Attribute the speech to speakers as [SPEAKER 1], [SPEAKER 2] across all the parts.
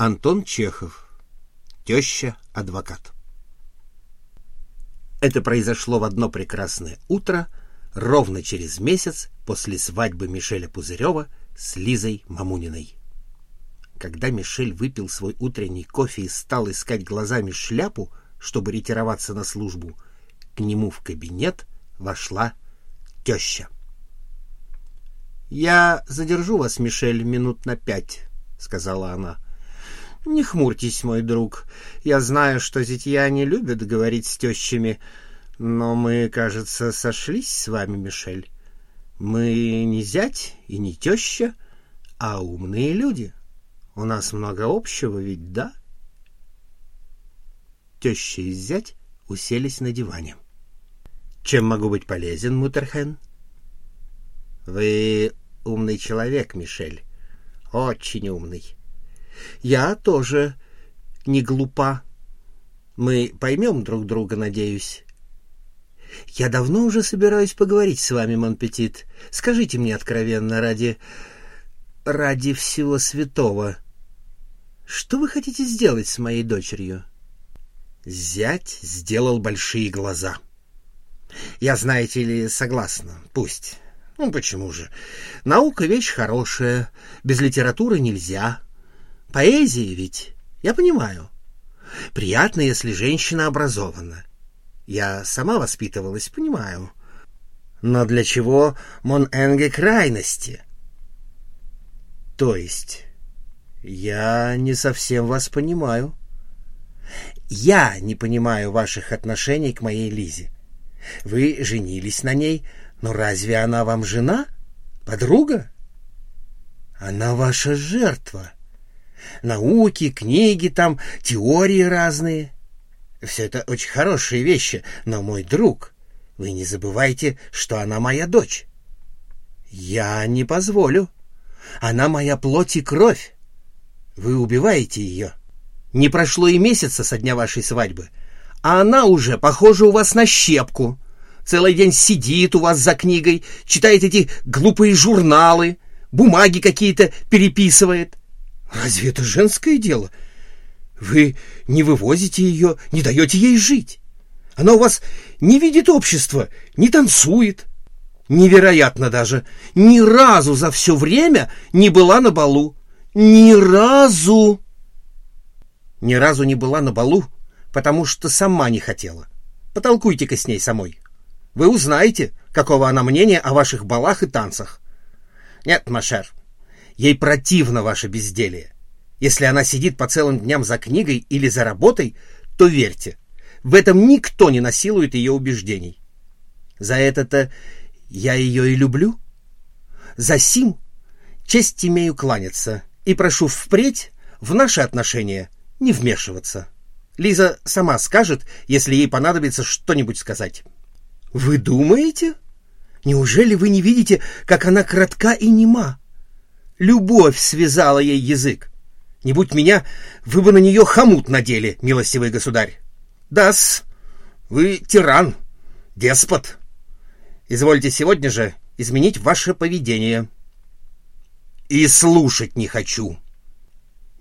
[SPEAKER 1] Антон Чехов. Теща-адвокат. Это произошло в одно прекрасное утро, ровно через месяц после свадьбы Мишеля Пузырева с Лизой Мамуниной. Когда Мишель выпил свой утренний кофе и стал искать глазами шляпу, чтобы ретироваться на службу, к нему в кабинет вошла теща. — Я задержу вас, Мишель, минут на пять, — сказала она. Не хмурьтесь, мой друг. Я знаю, что зятья не любят говорить с тещами, но мы, кажется, сошлись с вами, Мишель. Мы не зять и не теща, а умные люди. У нас много общего, ведь да? Теща и зять уселись на диване. Чем могу быть полезен, Мутерхен? Вы умный человек, Мишель. Очень умный. Я тоже не глупа. Мы поймем друг друга, надеюсь. Я давно уже собираюсь поговорить с вами, Монпетит. Скажите мне откровенно, ради... ради всего святого. Что вы хотите сделать с моей дочерью? Зять сделал большие глаза. Я, знаете ли, согласна. Пусть. Ну, почему же? Наука — вещь хорошая. Без литературы нельзя. Поэзия ведь, я понимаю. Приятно, если женщина образована. Я сама воспитывалась, понимаю. Но для чего Мон Энге крайности? То есть, я не совсем вас понимаю. Я не понимаю ваших отношений к моей Лизе. Вы женились на ней, но разве она вам жена? Подруга? Она ваша жертва. — Науки, книги там, теории разные. Все это очень хорошие вещи, но мой друг, вы не забывайте, что она моя дочь. Я не позволю. Она моя плоть и кровь. Вы убиваете ее. Не прошло и месяца со дня вашей свадьбы, а она уже похожа у вас на щепку. Целый день сидит у вас за книгой, читает эти глупые журналы, бумаги какие-то переписывает. Разве это женское дело? Вы не вывозите ее, не даете ей жить. Она у вас не видит общества, не танцует. Невероятно даже, ни разу за все время не была на балу. Ни разу! Ни разу не была на балу, потому что сама не хотела. Потолкуйте-ка с ней самой. Вы узнаете, какого она мнения о ваших балах и танцах. Нет, Машер, Ей противно ваше безделие. Если она сидит по целым дням за книгой или за работой, то верьте, в этом никто не насилует ее убеждений. За это-то я ее и люблю. За сим честь имею кланяться и прошу впредь в наши отношения не вмешиваться. Лиза сама скажет, если ей понадобится что-нибудь сказать. Вы думаете? Неужели вы не видите, как она кратка и нема? Любовь связала ей язык. Не будь меня, вы бы на нее хомут надели, милостивый государь. Да-с, вы тиран, деспот. Извольте сегодня же изменить ваше поведение. И слушать не хочу.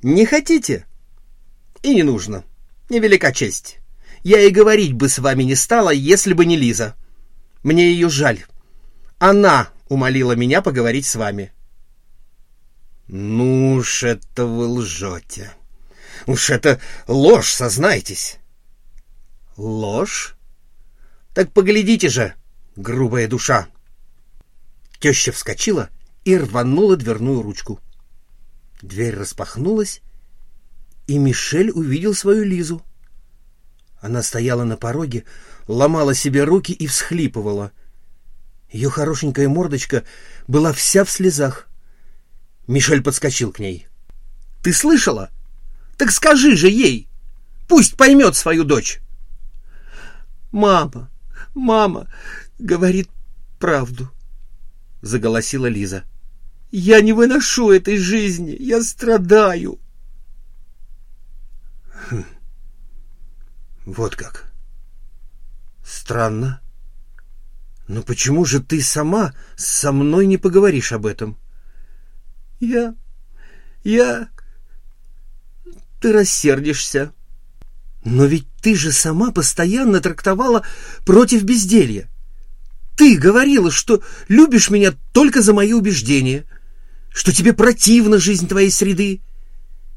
[SPEAKER 1] Не хотите? И не нужно. Невелика честь. Я и говорить бы с вами не стала, если бы не Лиза. Мне ее жаль. Она умолила меня поговорить с вами. — ну уж это вы лжете. Уж это ложь, сознайтесь. Ложь? Так поглядите же, грубая душа. Теща вскочила и рванула дверную ручку. Дверь распахнулась, и Мишель увидел свою Лизу. Она стояла на пороге, ломала себе руки и всхлипывала. Ее хорошенькая мордочка была вся в слезах. Мишель подскочил к ней. «Ты слышала? Так скажи же ей! Пусть поймет свою дочь!» «Мама, мама говорит правду», — заголосила Лиза. «Я не выношу этой жизни, я страдаю». Хм. «Вот как. Странно. Но почему же ты сама со мной не поговоришь об этом?» Я... я... ты рассердишься. Но ведь ты же сама постоянно трактовала против безделья. Ты говорила, что любишь меня только за мои убеждения, что тебе противна жизнь твоей среды.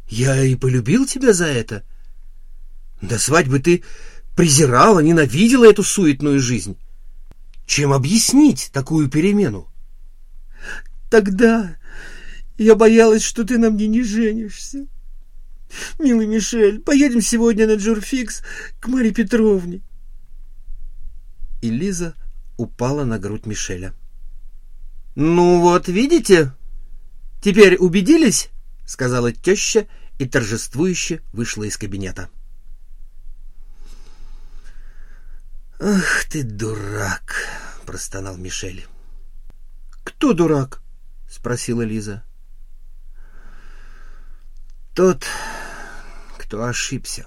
[SPEAKER 1] Я и полюбил тебя за это. До свадьбы ты презирала, ненавидела эту суетную жизнь. Чем объяснить такую перемену?
[SPEAKER 2] Тогда я боялась, что ты на мне не женишься. Милый Мишель, поедем сегодня на журфикс к Марии Петровне.
[SPEAKER 1] И Лиза упала на грудь Мишеля. «Ну вот, видите? Теперь убедились?» — сказала теща и торжествующе вышла из кабинета. «Ах ты дурак!» — простонал Мишель.
[SPEAKER 2] «Кто дурак?» — спросила Лиза.
[SPEAKER 1] «Тот, кто ошибся».